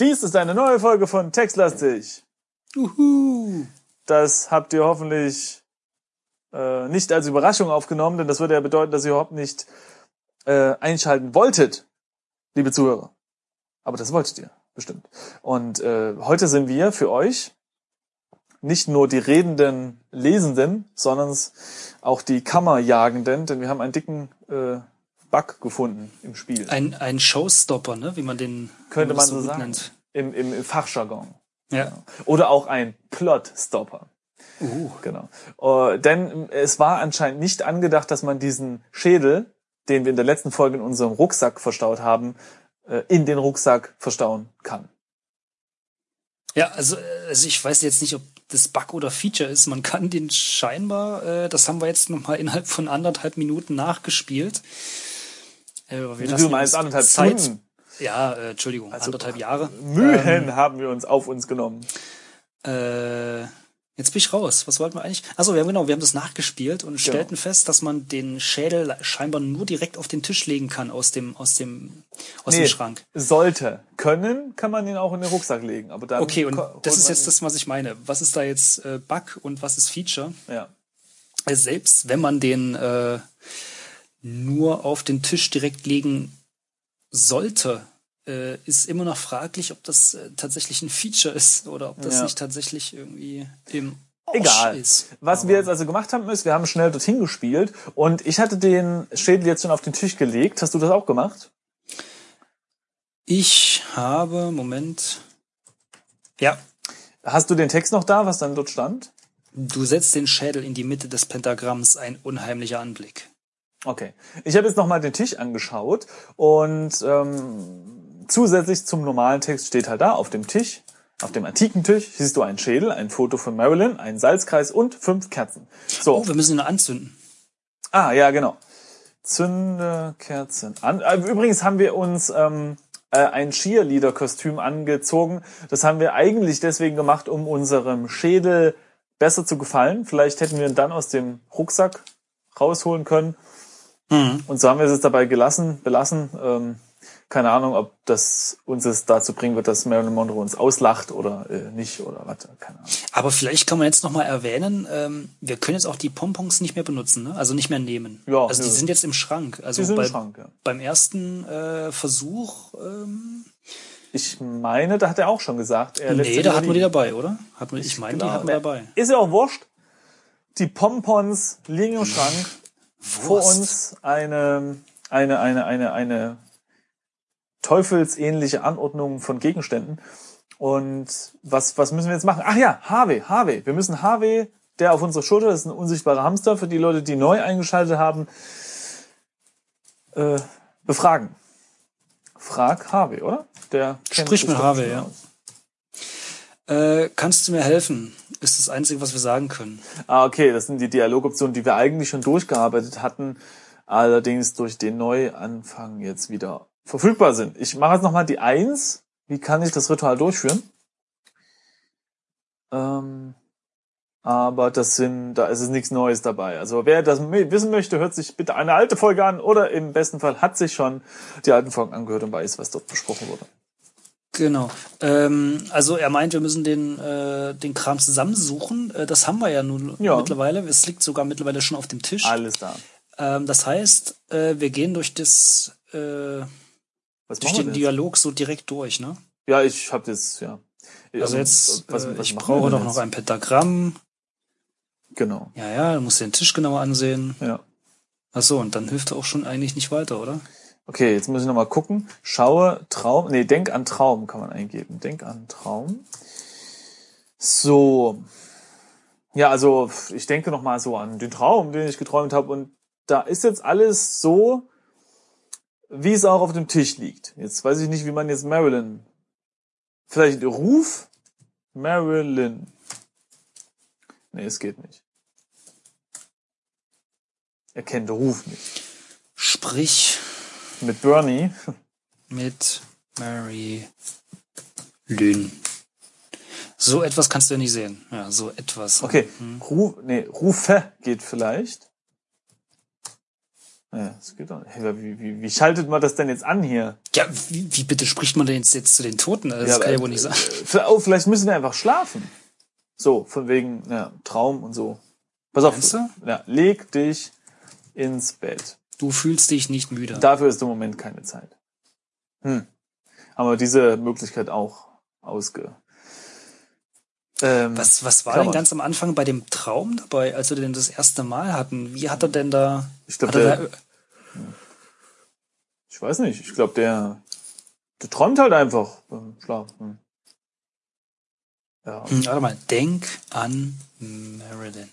Dies ist eine neue Folge von Textlastig. Uhu. Das habt ihr hoffentlich äh, nicht als Überraschung aufgenommen, denn das würde ja bedeuten, dass ihr überhaupt nicht äh, einschalten wolltet, liebe Zuhörer. Aber das wolltet ihr, bestimmt. Und äh, heute sind wir für euch nicht nur die redenden Lesenden, sondern auch die Kammerjagenden, denn wir haben einen dicken äh, Bug gefunden im Spiel. Ein, ein Showstopper, ne? wie man den Könnte man so sagen. nennt. Im, im, im Fachjargon. Ja. Oder auch ein Plotstopper. Uh. Genau. Äh, denn es war anscheinend nicht angedacht, dass man diesen Schädel, den wir in der letzten Folge in unserem Rucksack verstaut haben, äh, in den Rucksack verstauen kann. Ja, also, äh, also ich weiß jetzt nicht, ob das Bug oder Feature ist. Man kann den scheinbar, äh, das haben wir jetzt noch mal innerhalb von anderthalb Minuten nachgespielt. Äh, du meinst, anderthalb Zeit- Stunden. Ja, äh, Entschuldigung, Also, anderthalb Jahre. Mühen haben wir uns auf uns genommen. Äh, jetzt bin ich raus. Was wollten wir eigentlich? Also wir haben genau, wir haben das nachgespielt und Genau. stellten fest, dass man den Schädel scheinbar nur direkt auf den Tisch legen kann aus dem aus dem aus Nee, dem Schrank. Sollte. Können kann man ihn auch in den Rucksack legen. Aber dann Okay, und das ist jetzt das, was ich meine. Was ist da jetzt äh, Bug und was ist Feature? Ja. Also selbst wenn man den äh, nur auf den Tisch direkt legen sollte, äh, ist immer noch fraglich, ob das äh, tatsächlich ein Feature ist oder ob das Ja. nicht tatsächlich irgendwie im Egal. ist. Was Aber- wir jetzt also gemacht haben, ist, wir haben schnell dorthin gespielt und ich hatte den Schädel jetzt schon auf den Tisch gelegt. Hast du das auch gemacht? Ich habe, Moment. Ja, Hast du den Text noch da, was dann dort stand? du setzt den Schädel in die Mitte des Pentagramms, ein unheimlicher Anblick. Okay. Ich habe jetzt nochmal den Tisch angeschaut und ähm, zusätzlich zum normalen Text steht halt da auf dem Tisch, auf dem antiken Tisch, siehst du einen Schädel, ein Foto von Marilyn, einen Salzkreis und fünf Kerzen. So. Oh, wir müssen ihn anzünden. Ah, ja, genau. Zünde Kerzen an. Äh, Übrigens haben wir uns ähm, äh, ein Cheerleader-Kostüm angezogen. Das haben wir eigentlich deswegen gemacht, um unserem Schädel besser zu gefallen. Vielleicht hätten wir ihn dann aus dem Rucksack rausholen können. Und so haben wir es jetzt dabei gelassen, belassen. Ähm, keine Ahnung, ob das uns es dazu bringen wird, dass Marilyn Monroe uns auslacht oder äh, nicht oder was. Keine Ahnung. Aber vielleicht kann man jetzt noch mal erwähnen, ähm, wir können jetzt auch die Pompons nicht mehr benutzen, ne? also nicht mehr nehmen. Ja, also die nö. sind jetzt im Schrank. Also Die sind im bei, Schrank, ja. beim ersten äh, Versuch, ähm, Ich meine, da hat er auch schon gesagt, er nee, da hatten wir die dabei, oder? Hat man, ich, meine, die Genau. hatten wir dabei. Ist ja auch wurscht. Die Pompons liegen im Schrank. Vor uns eine, eine, eine, eine, eine teufelsähnliche Anordnung von Gegenständen. Und was, was müssen wir jetzt machen? Ach ja, Harvey, Harvey. Wir müssen Harvey, der auf unserer Schulter, ist ein unsichtbarer Hamster, für die Leute, die neu eingeschaltet haben, äh, befragen. Frag Harvey, oder? Der Sprich mit Harvey, schon ja. Äh, kannst du mir helfen? Ist das Einzige, was wir sagen können. Ah, okay, das sind die Dialogoptionen, die wir eigentlich schon durchgearbeitet hatten, allerdings durch den Neuanfang jetzt wieder verfügbar sind. Ich mache jetzt nochmal die Eins. Wie kann ich das Ritual durchführen? Ähm, aber das sind, da ist es nichts Neues dabei. Also wer das wissen möchte, hört sich bitte eine alte Folge an oder im besten Fall hat sich schon die alten Folgen angehört und weiß, was dort besprochen wurde. Genau. Ähm, also er meint, wir müssen den, äh, den Kram zusammensuchen. Äh, das haben wir ja nun Ja. mittlerweile. Es liegt sogar mittlerweile schon auf dem Tisch. Alles da. Ähm, das heißt, äh, wir gehen durch das äh, Was durch den? Dialog so direkt durch, ne? Ja, ich habe das, ja. Also jetzt, was, äh, was ich brauche doch noch ein Pentagramm. Genau, Ja, ja, du musst den Tisch genauer ansehen. ja. Ach so, und dann hilft er auch schon eigentlich nicht weiter, oder? Okay, jetzt muss ich nochmal gucken. Schaue, Traum, nee, denk an Traum kann man eingeben. Denk an Traum. So. Ja, also ich denke nochmal so an den Traum, den ich geträumt habe. Und da ist jetzt alles so, wie es auch auf dem Tisch liegt. Jetzt weiß ich nicht, wie man jetzt Marilyn. Vielleicht Ruf Marilyn. Nee, es geht nicht. Er kennt Ruf nicht. Sprich Mit Bernie. mit Mary Lynn. So etwas kannst du ja nicht sehen. Ja, so etwas. Okay, Ru nee, Rufe geht vielleicht. Ja, das geht doch nicht. Hey, Wie, wie, wie schaltet man das denn jetzt an hier? Ja, wie, wie bitte spricht man denn jetzt, jetzt zu den Toten? Das Ja, kann ja wohl nicht sein. äh, Oh, vielleicht müssen wir einfach schlafen. So, von wegen ja, Traum und so. Pass auf. Ja, leg dich ins Bett. Du fühlst dich nicht müde. Dafür ist im Moment keine Zeit. Hm. Haben wir diese Möglichkeit auch ausge. Ähm, Was, was war denn ganz am Anfang bei dem Traum dabei, als wir den das erste Mal hatten? Wie hat er denn da? Ich glaub, hat er der- da Ich weiß nicht. Ich glaube, der, der träumt halt einfach beim Schlafen. Ja. Hm, warte mal, denk an Marilyn.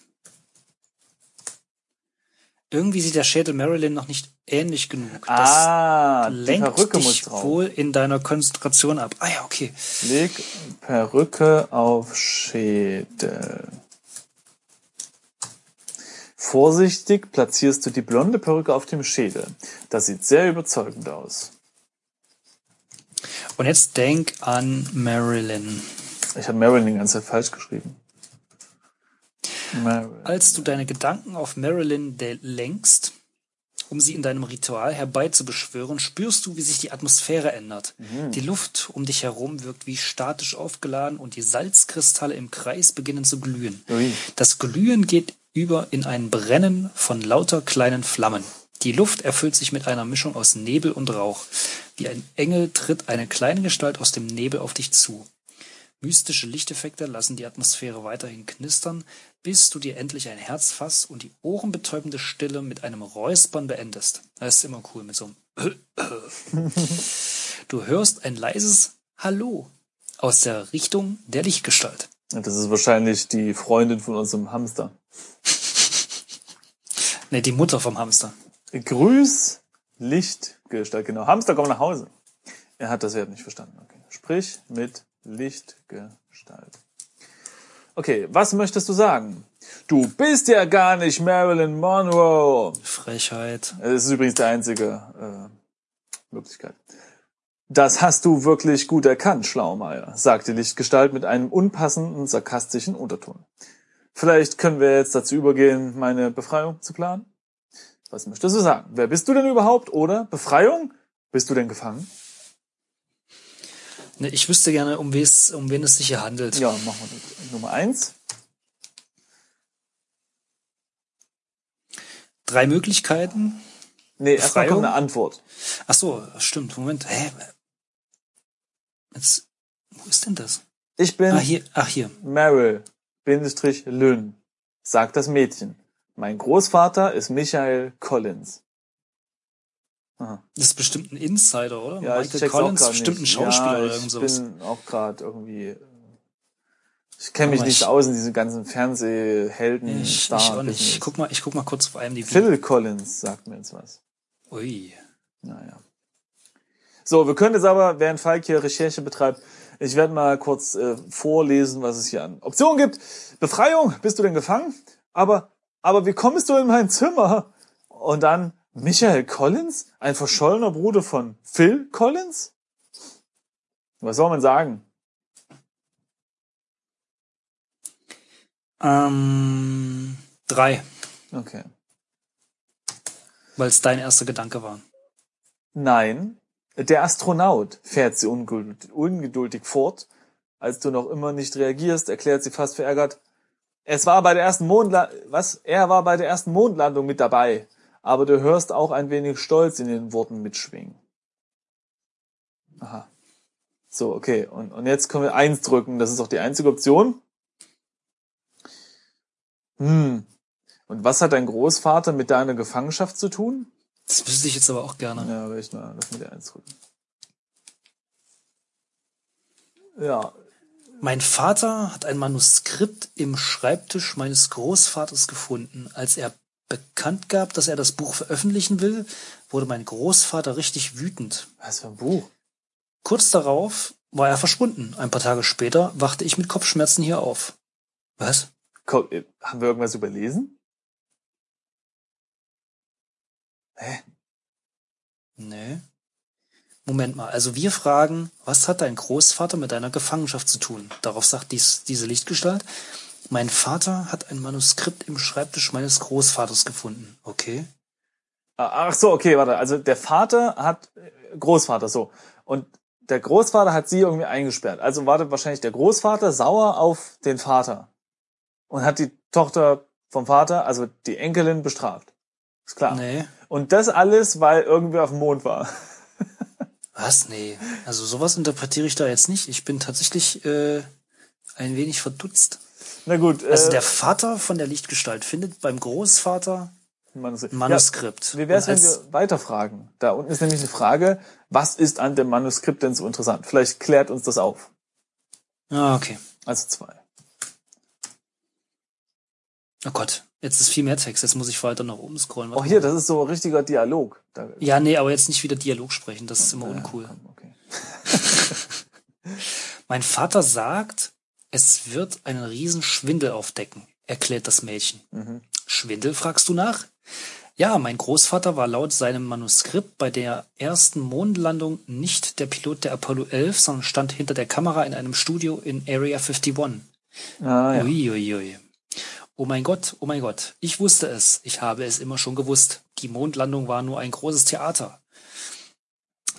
Irgendwie sieht der Schädel Marilyn noch nicht ähnlich genug. Das Ah, lenkt Perücke muss dich wohl in deiner Konzentration ab. Ah ja, okay. Leg Perücke auf Schädel. Vorsichtig platzierst du die blonde Perücke auf dem Schädel. Das sieht sehr überzeugend aus. Und jetzt denk an Marilyn. Ich habe Marilyn die ganze Zeit falsch geschrieben. Marilyn. Als du deine Gedanken auf Marilyn lenkst, um sie in deinem Ritual herbeizubeschwören, spürst du, wie sich die Atmosphäre ändert. Mhm. Die Luft um dich herum wirkt wie statisch aufgeladen und die Salzkristalle im Kreis beginnen zu glühen. Ui. Das Glühen geht über in ein Brennen von lauter kleinen Flammen. Die Luft erfüllt sich mit einer Mischung aus Nebel und Rauch. Wie ein Engel tritt eine kleine Gestalt aus dem Nebel auf dich zu. Mystische Lichteffekte lassen die Atmosphäre weiterhin knistern, bis du dir endlich ein Herz fasst und die ohrenbetäubende Stille mit einem Räuspern beendest. Das ist immer cool mit so einem Du hörst ein leises Hallo aus der Richtung der Lichtgestalt. Das ist wahrscheinlich die Freundin von unserem Hamster. Ne, die Mutter vom Hamster. Grüß Lichtgestalt. Genau. Hamster, komm nach Hause. Er hat das Wert nicht verstanden. Okay. Sprich mit Lichtgestalt. Okay, was möchtest du sagen? Du bist ja gar nicht Marilyn Monroe. Frechheit. Das ist übrigens die einzige äh, Möglichkeit. Das hast du wirklich gut erkannt, Schlaumeier, sagte Lichtgestalt mit einem unpassenden, sarkastischen Unterton. Vielleicht können wir jetzt dazu übergehen, meine Befreiung zu planen? Was möchtest du sagen? Wer bist du denn überhaupt? Oder Befreiung? Bist du denn gefangen? Ne, ich wüsste gerne, um, um wen es sich hier handelt. Ja, machen wir das. Nummer eins. Drei Möglichkeiten. Nee, erstmal kommt eine Antwort. Ach so, stimmt. Moment. Hä? Jetzt, wo ist denn das? Ich bin Ah, hier. Ach, hier. Meryl, Bindestrich Lynn, sagt das Mädchen. Mein Großvater ist Michael Collins. Aha. Das ist bestimmt ein Insider, oder? Ja, ich Michael Collins, bestimmt ein nicht. Schauspieler ja, oder ich irgend sowas. bin auch gerade irgendwie. äh, Ich kenne mich Aber nicht ich- aus in diese ganzen Fernsehhelden. Ich, ich Star auch nicht. Ich guck mal, ich guck mal kurz auf IMDb. Phil Collins sagt mir jetzt was. Ui. Naja. So, wir können jetzt aber, während Falk hier Recherche betreibt, ich werde mal kurz äh, vorlesen, was es hier an Optionen gibt. Befreiung, bist du denn gefangen? Aber, aber wie kommst du in mein Zimmer? Und dann Michael Collins, ein verschollener Bruder von Phil Collins? Was soll man sagen? Ähm, drei, Okay. weil es dein erster Gedanke war. Nein, der Astronaut fährt sie ungeduldig, ungeduldig fort. Als du noch immer nicht reagierst, erklärt sie fast verärgert. Es war bei der ersten Mondlandung, was? Er war bei der ersten Mondlandung mit dabei. Aber du hörst auch ein wenig Stolz in den Worten mitschwingen. Aha. So, okay. Und, und jetzt können wir eins drücken. Das ist auch die einzige Option. Hm. Und was hat dein Großvater mit deiner Gefangenschaft zu tun? Das wüsste ich jetzt aber auch gerne. Ja, will ich mal, lass mir die eins drücken. Ja, Mein Vater hat ein Manuskript im Schreibtisch meines Großvaters gefunden. Als er bekannt gab, dass er das Buch veröffentlichen will, wurde mein Großvater richtig wütend. was für ein Buch? Kurz darauf war er verschwunden. Ein paar Tage später wachte ich mit Kopfschmerzen hier auf. Was? Komm, äh, haben wir irgendwas überlesen? Hä? Nee. Moment mal, also wir fragen, was hat dein Großvater mit deiner Gefangenschaft zu tun? Darauf sagt dies, diese Lichtgestalt, mein Vater hat ein Manuskript im Schreibtisch meines Großvaters gefunden. Okay. Ah, Ach so, okay, warte. Also der Vater hat äh, Großvater so und der Großvater hat sie irgendwie eingesperrt. Also war das wahrscheinlich der Großvater sauer auf den Vater und hat die Tochter vom Vater, also die Enkelin, bestraft. Ist klar. Nee. Und das alles, weil irgendwer auf dem Mond war. Was? Nee. Also sowas interpretiere ich da jetzt nicht. Ich bin tatsächlich äh, ein wenig verdutzt. Na gut. Also äh, der Vater von der Lichtgestalt findet beim Großvater Manuskript. Manuskript. Ja, wie wäre es, wenn wir weiterfragen? Da unten ist nämlich eine Frage, was ist an dem Manuskript denn so interessant? Vielleicht klärt uns das auf. Ah, okay. Also zwei. Oh Gott, jetzt ist viel mehr Text. Jetzt muss ich weiter nach oben scrollen. Oh, Warte hier, mal. das ist so richtiger Dialog. Ja, nee, aber jetzt nicht wieder Dialog sprechen. Das ist immer uncool. komm, okay. Mein Vater sagt, es wird einen riesen Schwindel aufdecken, erklärt das Mädchen. Mhm. Schwindel, fragst du nach? Ja, mein Großvater war laut seinem Manuskript bei der ersten Mondlandung nicht der Pilot der Apollo 11, sondern stand hinter der Kamera in einem Studio in Area 51. Ah, ja. Uiuiui. Ui. Oh mein Gott, oh mein Gott. Ich wusste es. Ich habe es immer schon gewusst. Die Mondlandung war nur ein großes Theater.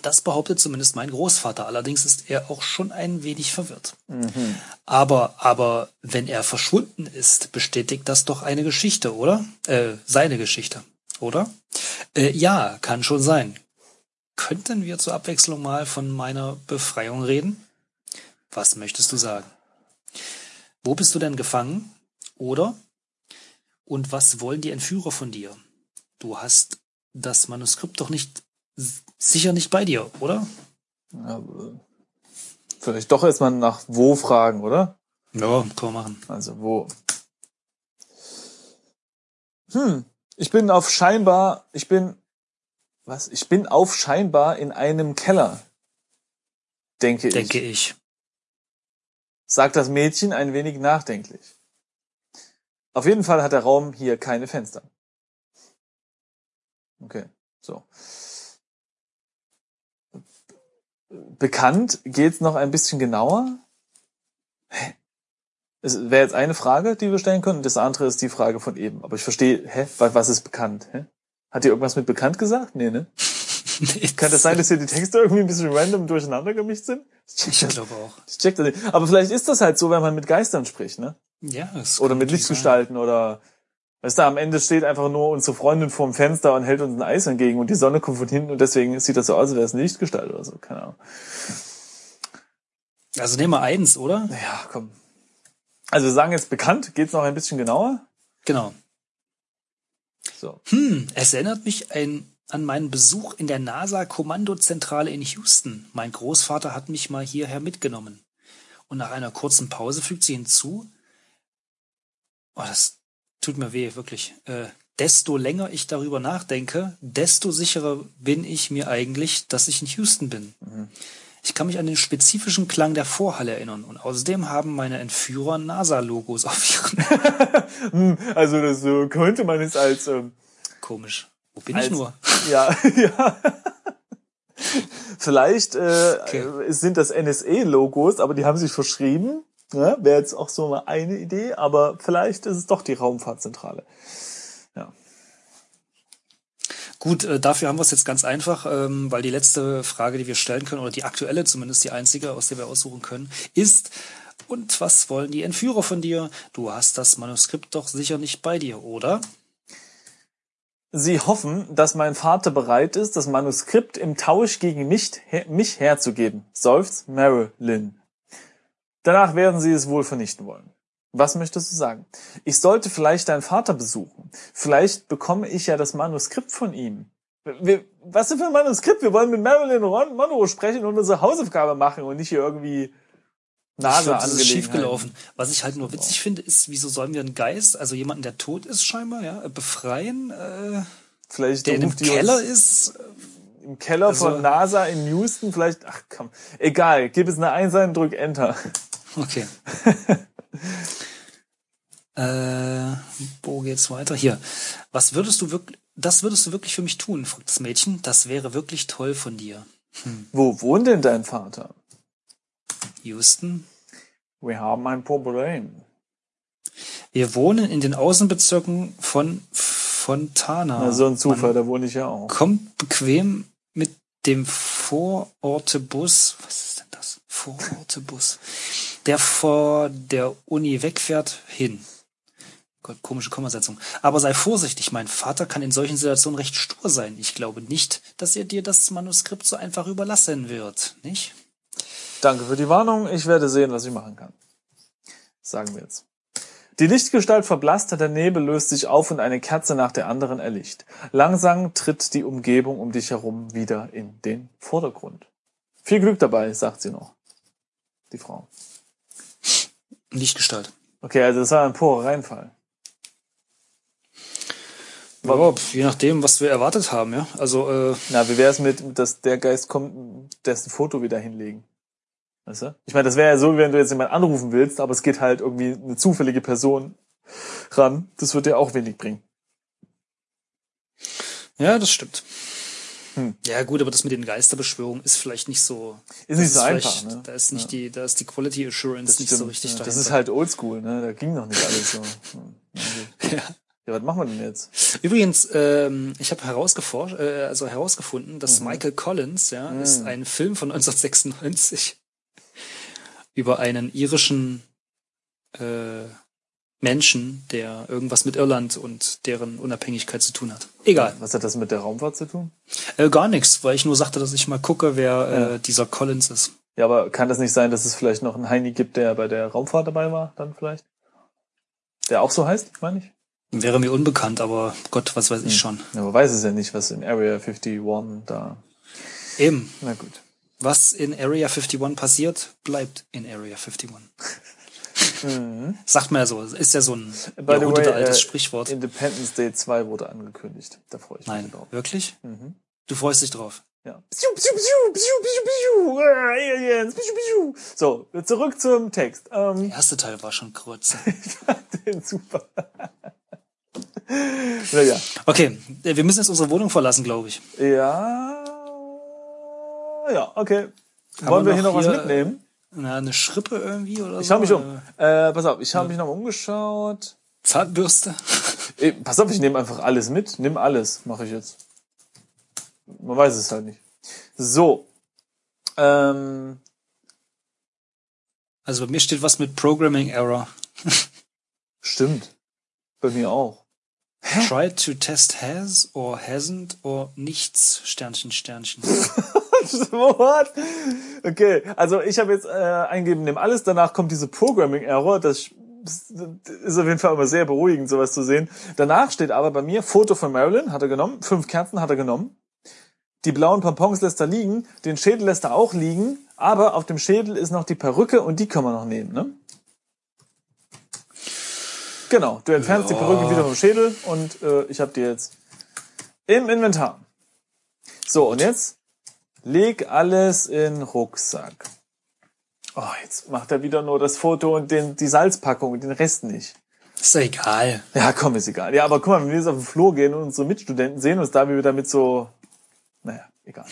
Das behauptet zumindest mein Großvater. Allerdings ist er auch schon ein wenig verwirrt. Mhm. Aber, aber wenn er verschwunden ist, bestätigt das doch eine Geschichte, oder? Äh, seine Geschichte, oder? Äh, ja, kann schon sein. Könnten wir zur Abwechslung mal von meiner Befreiung reden? Was möchtest du sagen? Wo bist du denn gefangen? Oder? Und was wollen die Entführer von dir? Du hast das Manuskript doch nicht sicher nicht bei dir, oder? Ja, vielleicht doch erstmal nach wo fragen, oder? Ja, kann man machen. Also wo? Hm, ich bin auf scheinbar, ich bin, was? Ich bin auf scheinbar in einem Keller. Denke, Denke ich. ich. Sagt das Mädchen ein wenig nachdenklich. Auf jeden Fall hat der Raum hier keine Fenster. Okay, so. Bekannt geht's noch ein bisschen genauer. Hä? Es wäre jetzt eine Frage, die wir stellen können. Das andere ist die Frage von eben. Aber ich verstehe, hä? Was ist bekannt? Hä? Hat ihr irgendwas mit bekannt gesagt? Nee, ne? Kann das sein, dass hier die Texte irgendwie ein bisschen random durcheinander gemischt sind? Ich glaube auch. Ich check das nicht. Aber vielleicht ist das halt so, wenn man mit Geistern spricht, ne? Ja, es Oder mit Lichtgestalten oder weißt du, am Ende steht einfach nur unsere Freundin vorm Fenster und hält uns ein Eis entgegen und die Sonne kommt von hinten und deswegen sieht das so aus, als wäre es eine Lichtgestalt oder so, keine Ahnung. Also nehmen wir eins, oder? Ja, komm. Also wir sagen jetzt bekannt, geht's noch ein bisschen genauer? Genau. So. Hm, es erinnert mich ein, an meinen Besuch in der NASA-Kommandozentrale in Houston. Mein Großvater hat mich mal hierher mitgenommen. Und nach einer kurzen Pause fügt sie hinzu, oh, das tut mir weh, wirklich. Äh, desto länger ich darüber nachdenke, desto sicherer bin ich mir eigentlich, dass ich in Houston bin. Ich kann mich an den spezifischen Klang der Vorhalle erinnern. Und außerdem haben meine Entführer NASA-Logos auf ihren... Hm, Also das so könnte man es als ähm, Komisch. Wo bin als, ich nur? Ja, ja. Vielleicht äh, Okay. sind das NSE-Logos, aber die haben sich verschrieben. Ne? Wäre jetzt auch so mal eine Idee, aber vielleicht ist es doch die Raumfahrtzentrale. Ja. Gut, äh, dafür haben wir es jetzt ganz einfach, ähm, weil die letzte Frage, die wir stellen können, oder die aktuelle zumindest die einzige, aus der wir aussuchen können, ist, und was wollen die Entführer von dir? Du hast das Manuskript doch sicher nicht bei dir, oder? Sie hoffen, dass mein Vater bereit ist, das Manuskript im Tausch gegen mich, her, mich herzugeben, seufzt Marilyn. Danach werden sie es wohl vernichten wollen. Was möchtest du sagen? Ich sollte vielleicht deinen Vater besuchen. Vielleicht bekomme ich ja das Manuskript von ihm. Wir, was denn für ein Manuskript? Wir wollen mit Marilyn Monroe sprechen und unsere Hausaufgabe machen und nicht hier irgendwie NASA das ist schiefgelaufen. Was ich halt nur witzig finde, ist, wieso sollen wir einen Geist, also jemanden, der tot ist scheinbar, ja, befreien, äh, Vielleicht der die Keller ist? im Keller also- von NASA in Houston. Vielleicht, ach komm, egal. Gib es eine Eins ein, drück Enter. Okay. äh, wo geht's weiter? Hier. Was würdest du wirklich, das würdest du wirklich für mich tun, fragt das Mädchen. Das wäre wirklich toll von dir. Wo wohnt denn dein Vater? Houston. Wir haben ein Problem. Wir wohnen in den Außenbezirken von Fontana. Na, so ein Zufall, Man da wohne ich ja auch. kommt bequem mit dem Vorortebus. Was ist denn das? Vorortebus. Der vor der Uni wegfährt, hin. Gott, komische Kommasetzung. Aber sei vorsichtig, mein Vater kann in solchen Situationen recht stur sein. Ich glaube nicht, dass er dir das Manuskript so einfach überlassen wird, nicht? Danke für die Warnung. Ich werde sehen, was ich machen kann. Sagen wir jetzt. Die Lichtgestalt verblasst, der Nebel löst sich auf und eine Kerze nach der anderen erlicht. Langsam tritt die Umgebung um dich herum wieder in den Vordergrund. Viel Glück dabei, sagt sie noch. Die Frau. Lichtgestalt. Okay, also das war ein purer Reinfall. Ja, je nachdem, was wir erwartet haben, ja. Also, äh, Na, wie wär's mit, dass der Geist kommt, dessen Foto wieder hinlegen? Weißt du? Ich meine, das wäre ja so, wenn du jetzt jemanden anrufen willst, aber es geht halt irgendwie eine zufällige Person ran. Das wird dir auch wenig bringen. ja, das stimmt. Hm. Ja, gut, aber das mit den Geisterbeschwörungen ist vielleicht nicht so. Ist nicht das so einfach, ne? Da ist nicht die, da ist die Quality Assurance nicht so stimmt, richtig ja. dahinter. Das ist halt oldschool, ne? Da ging noch nicht alles so. Hm. Ja. Ja, was machen wir denn jetzt? Übrigens, ähm, ich habe herausgeforscht, äh, also herausgefunden, dass Mhm. Michael Collins, ja, ist ein Film von 1996 über einen irischen äh, Menschen, der irgendwas mit Irland und deren Unabhängigkeit zu tun hat. Egal, Was hat das mit der Raumfahrt zu tun? äh, gar nichts, weil ich nur sagte, dass ich mal gucke, wer äh, dieser Collins ist. Ja, aber kann das nicht sein, dass es vielleicht noch einen Heini gibt, der bei der Raumfahrt dabei war, dann vielleicht? Der auch so heißt, meine ich? Wäre mir unbekannt, aber Gott, was weiß ich schon. Ja, aber weiß es ja nicht, was in Area 51 da. Eben, Na gut. was in Area 51 passiert, bleibt in Area 51. Sagt man ja so, ist ja so ein Mhm. By way, altes äh, Sprichwort. Independence Day 2 wurde angekündigt. Da freue ich mich Nein, drauf. wirklich? Mhm. Du freust dich drauf. Ja. So, zurück zum Text. Ähm, Der erste Teil war schon kurz. ich fand den super. naja. Okay, äh, wir müssen jetzt unsere Wohnung verlassen, glaube ich. Ja. Ja, okay. Haben Wollen wir wir hier noch noch was hier, mitnehmen? Na, eine Schrippe irgendwie oder Ich so? schau mich um. Äh, pass auf, ich habe mich noch mal umgeschaut. Zahnbürste. Ey, pass auf, ich nehme einfach alles mit. Nimm alles, mache ich jetzt. Man weiß es halt nicht. So. Ähm, Also bei mir steht was mit Programming Error. stimmt. Bei mir auch. Try to test has or hasn't or nichts. Sternchen, Sternchen. What? Okay, also ich habe jetzt äh, eingegeben, nimm alles, danach kommt diese Programming Error, das ist auf jeden Fall immer sehr beruhigend, sowas zu sehen. Danach steht aber bei mir Foto von Marilyn, hat er genommen, fünf Kerzen hat er genommen. Die blauen Pompons lässt er liegen, den Schädel lässt er auch liegen, aber auf dem Schädel ist noch die Perücke und die kann man noch nehmen, ne? Genau, du entfernst die Ja. Perücke wieder vom Schädel und äh, ich habe die jetzt im Inventar. So, und jetzt leg alles in den Rucksack. Oh, jetzt macht er wieder nur das Foto und den, die Salzpackung und den Rest nicht. Ist doch egal. Ja, komm, ist egal. Ja, aber guck mal, wenn wir jetzt auf den Flur gehen und unsere Mitstudenten sehen uns da, wie wir damit so, naja, egal.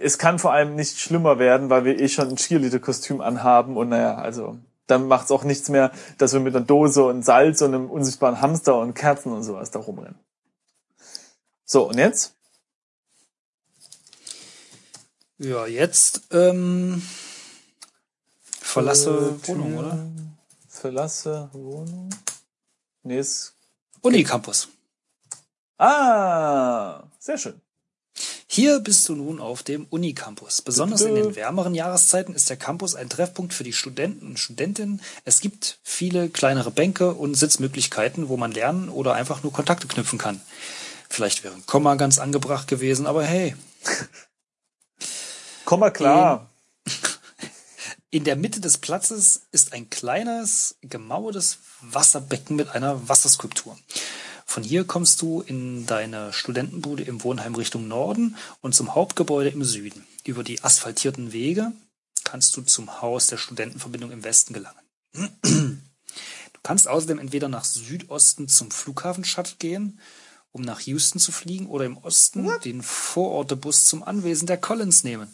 Es kann vor allem nicht schlimmer werden, weil wir eh schon ein Cheerleader-Kostüm anhaben und naja, also dann macht's auch nichts mehr, dass wir mit einer Dose und Salz und einem unsichtbaren Hamster und Kerzen und sowas da rumrennen. So, und jetzt? Ja, jetzt ähm, verlasse Äh, Wohnung, oder? Verlasse Wohnung. Nee, ist. Unicampus. Ah, sehr schön. Hier bist du nun auf dem Unicampus. Besonders in den wärmeren Jahreszeiten ist der Campus ein Treffpunkt für die Studenten und Studentinnen. Es gibt viele kleinere Bänke und Sitzmöglichkeiten, wo man lernen oder einfach nur Kontakte knüpfen kann. Vielleicht wäre ein Komma ganz angebracht gewesen, aber hey. Komm mal klar. In der Mitte des Platzes ist ein kleines, gemauertes Wasserbecken mit einer Wasserskulptur. Von hier kommst du in deine Studentenbude im Wohnheim Richtung Norden und zum Hauptgebäude im Süden. Über die asphaltierten Wege kannst du zum Haus der Studentenverbindung im Westen gelangen. Du kannst außerdem entweder nach Südosten zum Flughafen Shuttle gehen, um nach Houston zu fliegen, oder im Osten den Vorortebus zum Anwesen der Collins nehmen.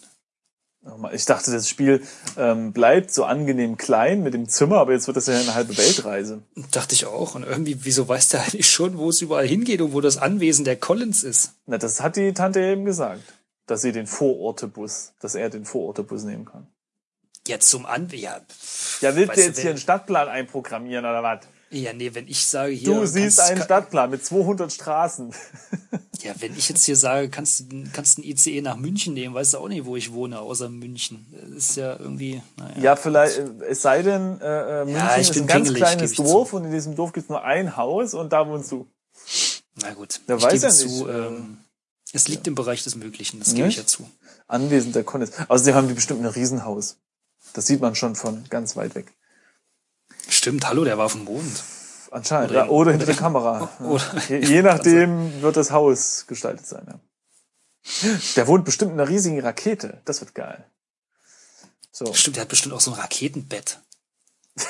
Ich dachte, das Spiel ähm, bleibt so angenehm klein mit dem Zimmer, aber jetzt wird das ja eine halbe Weltreise. Dachte ich auch. Und irgendwie, wieso weiß der eigentlich schon, wo es überall hingeht und wo das Anwesen der Collins ist? Na, das hat die Tante eben gesagt, dass sie den Vorortebus, dass er den Vorortebus nehmen kann. Jetzt zum Anwesen, ja. Ja, willst du jetzt hier einen Stadtplan einprogrammieren oder was? Ja, nee, wenn ich sage hier. Du siehst einen Stadtplan mit 200 Straßen. Ja, wenn ich jetzt hier sage, kannst du kannst ein ICE nach München nehmen, weißt du auch nicht, wo ich wohne, außer München. Das ist ja irgendwie. Naja. Ja, vielleicht, es sei denn, äh, äh München ja, ist ein ganz kleines Dorf und in diesem Dorf gibt es nur ein Haus und da wohnst du. Na gut, der weiß ja nicht. Zu, ähm, es liegt ja. im Bereich des Möglichen, das gebe ich ja zu. Anwesend der Konnis. Außerdem haben die bestimmt ein Riesenhaus. Das sieht man schon von ganz weit weg. Stimmt, hallo, der war auf dem Mond. Anscheinend, oder, ja, oder hinter der Kamera. Oder, je, je nachdem wird das Haus gestaltet sein. Ja. Der wohnt bestimmt in einer riesigen Rakete. Das wird geil. So. Stimmt, der hat bestimmt auch so ein Raketenbett.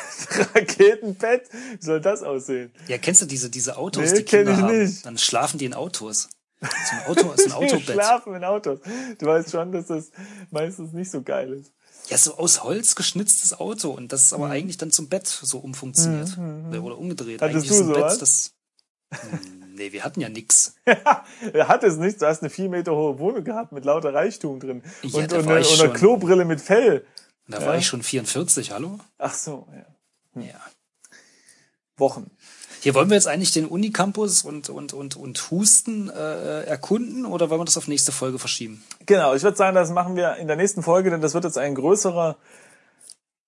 Raketenbett? Wie soll das aussehen? Ja, kennst du diese, diese Autos, nee, die Kinder ich haben? Nicht. Dann schlafen die in Autos. So ein Auto, so ein Autobett. schlafen in Autos. Du weißt schon, dass das meistens nicht so geil ist ja, so aus Holz geschnitztes Auto und das ist aber mhm. eigentlich dann zum Bett so umfunktioniert. Mhm. Oder umgedreht. Hattest eigentlich du ist ein sowas? Bett, das. Hm, nee, wir hatten ja nix. er hat es nicht. Du hast eine vier Meter hohe Wohnung gehabt mit lauter Reichtum drin. Ja, und, und, eine, und eine Klobrille mit Fell. Da ja. war ich schon 44, hallo? Ach so, ja. Hm. Ja. Wochen. Hier wollen wir jetzt eigentlich den Unicampus und, und, und, und Husten äh, erkunden oder wollen wir das auf nächste Folge verschieben? Genau, ich würde sagen, das machen wir in der nächsten Folge, denn das wird jetzt ein größerer,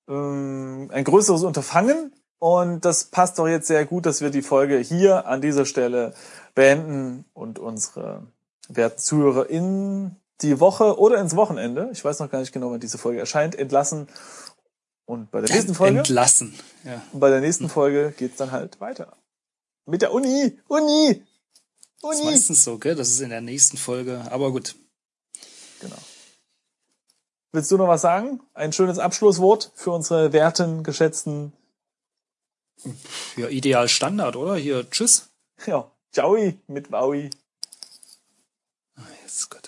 ähm, ein größeres Unterfangen. Und das passt doch jetzt sehr gut, dass wir die Folge hier an dieser Stelle beenden und unsere werten Zuhörer in die Woche oder ins Wochenende, ich weiß noch gar nicht genau, wann diese Folge erscheint, entlassen. Und bei der nächsten Folge. Entlassen. Ja. Und bei der nächsten Folge geht's dann halt weiter. Mit der Uni, Uni, Uni. Das ist meistens so, gell? Das ist in der nächsten Folge. Aber gut. Genau. Willst du noch was sagen? Ein schönes Abschlusswort für unsere werten, geschätzten. Ja, ideal Standard, oder? Hier, tschüss. Ja, ciao mit Maui. Ah, jetzt, Gott, oh Gott.